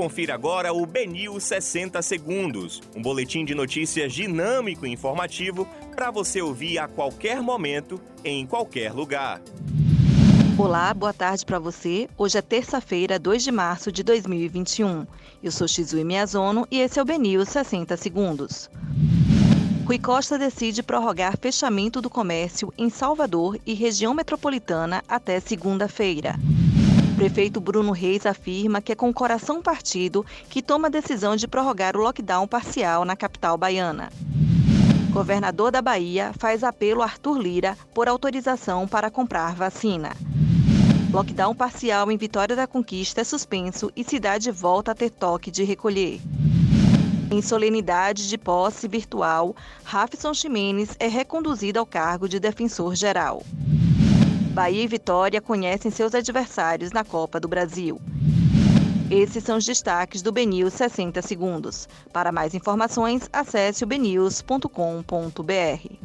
Confira agora o Benil 60 Segundos, um boletim de notícias dinâmico e informativo para você ouvir a qualquer momento, em qualquer lugar. Olá, boa tarde para você. Hoje é terça-feira, 2 de março de 2021. Eu sou Shizue Miyazono e esse é o Benil 60 Segundos. Rui Costa decide prorrogar fechamento do comércio em Salvador e região metropolitana até segunda-feira. Prefeito Bruno Reis afirma que é com o coração partido que toma a decisão de prorrogar o lockdown parcial na capital baiana. Governador da Bahia faz apelo a Arthur Lira por autorização para comprar vacina. Lockdown parcial em Vitória da Conquista é suspenso e cidade volta a ter toque de recolher. Em solenidade de posse virtual, Rafson Ximenes é reconduzido ao cargo de defensor geral. Bahia e Vitória conhecem seus adversários na Copa do Brasil. Esses são os destaques do BNews 60 Segundos. Para mais informações, acesse o.